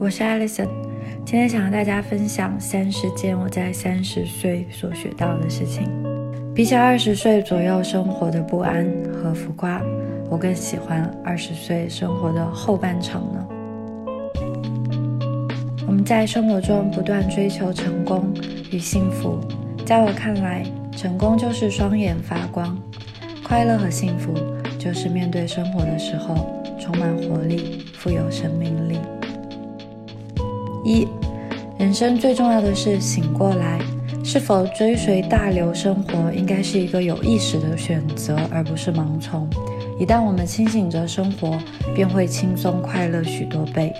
我是 Alison，今天想和大家分享三十件我在三十岁所学到的事情。比起二十岁左右生活的不安和浮夸，我更喜欢二十岁生活的后半场呢。我们在生活中不断追求成功与幸福，在我看来，成功就是双眼发光，快乐和幸福就是面对生活的时候充满活力、富有生命力。一，人生最重要的是醒过来。是否追随大流生活，应该是一个有意识的选择，而不是盲从。一旦我们清醒着生活，便会轻松快乐许多倍。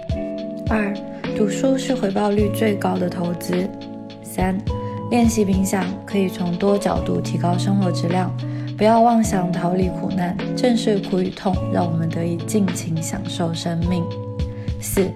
二，读书是回报率最高的投资。三，练习冥想可以从多角度提高生活质量。不要妄想逃离苦难，正是苦与痛，让我们得以尽情享受生命。四。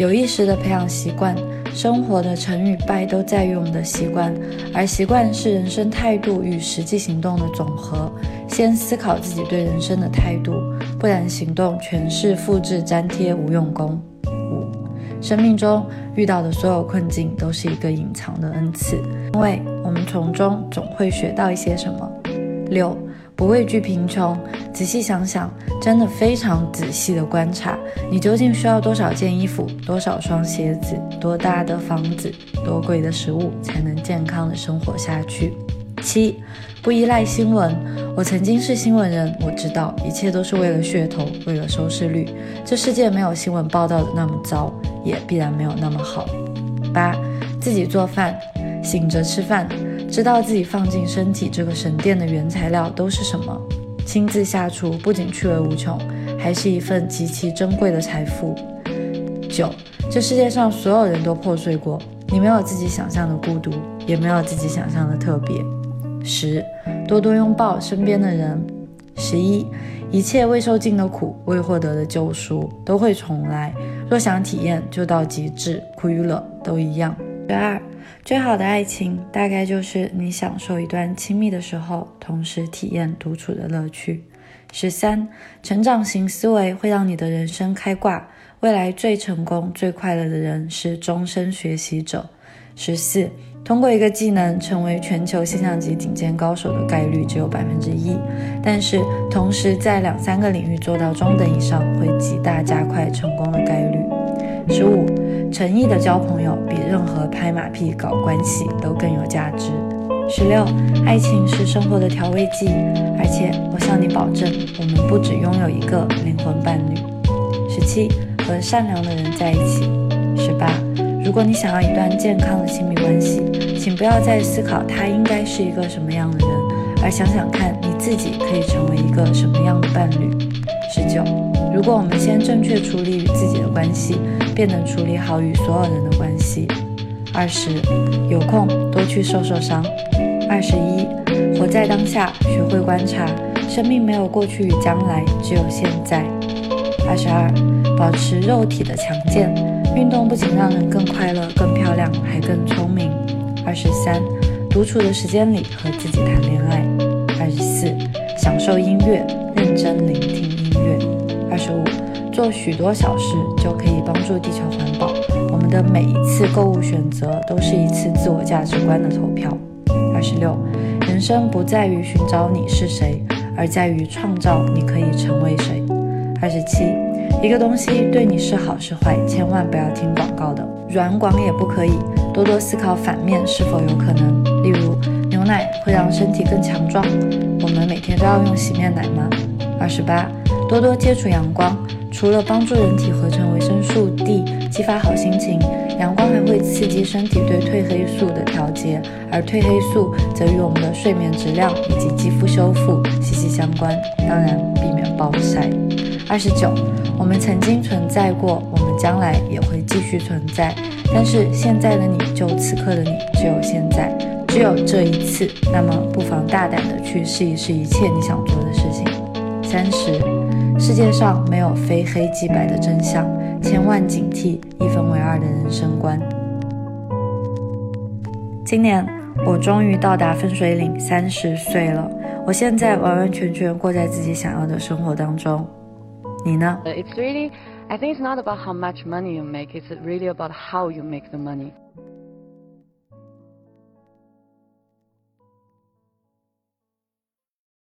有意识的培养习惯，生活的成与败都在于我们的习惯，而习惯是人生态度与实际行动的总和。先思考自己对人生的态度，不然行动全是复制粘贴，无用功。五，生命中遇到的所有困境都是一个隐藏的恩赐，因为我们从中总会学到一些什么。六。不畏惧贫穷，仔细想想，真的非常仔细的观察，你究竟需要多少件衣服、多少双鞋子、多大的房子、多贵的食物，才能健康的生活下去？七，不依赖新闻。我曾经是新闻人，我知道一切都是为了噱头，为了收视率。这世界没有新闻报道的那么糟，也必然没有那么好。八，自己做饭，醒着吃饭。知道自己放进身体这个神殿的原材料都是什么，亲自下厨不仅趣味无穷，还是一份极其珍贵的财富。九，这世界上所有人都破碎过，你没有自己想象的孤独，也没有自己想象的特别。十，多多拥抱身边的人。十一，一切未受尽的苦，未获得的救赎都会重来。若想体验，就到极致，苦与乐都一样。十二。最好的爱情，大概就是你享受一段亲密的时候，同时体验独处的乐趣。十三，成长型思维会让你的人生开挂。未来最成功、最快乐的人是终身学习者。十四，通过一个技能成为全球现象级顶尖高手的概率只有百分之一，但是同时在两三个领域做到中等以上，会极大加快成功的概率。十五。诚意的交朋友比任何拍马屁搞关系都更有价值。十六，爱情是生活的调味剂，而且我向你保证，我们不只拥有一个灵魂伴侣。十七，和善良的人在一起。十八，如果你想要一段健康的亲密关系，请不要再思考他应该是一个什么样的人，而想想看你自己可以成为一个什么样的伴侣。十九，如果我们先正确处理与自己的关系。便能处理好与所有人的关系。二十，有空多去受受伤。二十一，活在当下，学会观察，生命没有过去与将来，只有现在。二十二，保持肉体的强健，运动不仅让人更快乐、更漂亮，还更聪明。二十三，独处的时间里和自己谈恋爱。二十四，享受音乐，认真聆听。十五。做许多小事就可以帮助地球环保。我们的每一次购物选择都是一次自我价值观的投票。二十六，人生不在于寻找你是谁，而在于创造你可以成为谁。二十七，一个东西对你是好是坏，千万不要听广告的，软广也不可以。多多思考反面是否有可能。例如，牛奶会让身体更强壮，我们每天都要用洗面奶吗？二十八，多多接触阳光。除了帮助人体合成维生素 D，激发好心情，阳光还会刺激身体对褪黑素的调节，而褪黑素则与我们的睡眠质量以及肌肤修复息息相关。当然，避免暴晒。二十九，我们曾经存在过，我们将来也会继续存在。但是现在的你就此刻的你，只有现在，只有这一次。那么，不妨大胆的去试一试一切你想做的事情。三十。世界上没有非黑即白的真相，千万警惕一分为二的人生观。今年我终于到达分水岭，三十岁了。我现在完完全全过在自己想要的生活当中。你呢？It's really I think it's not about how much money you make, it's really about how you make the money.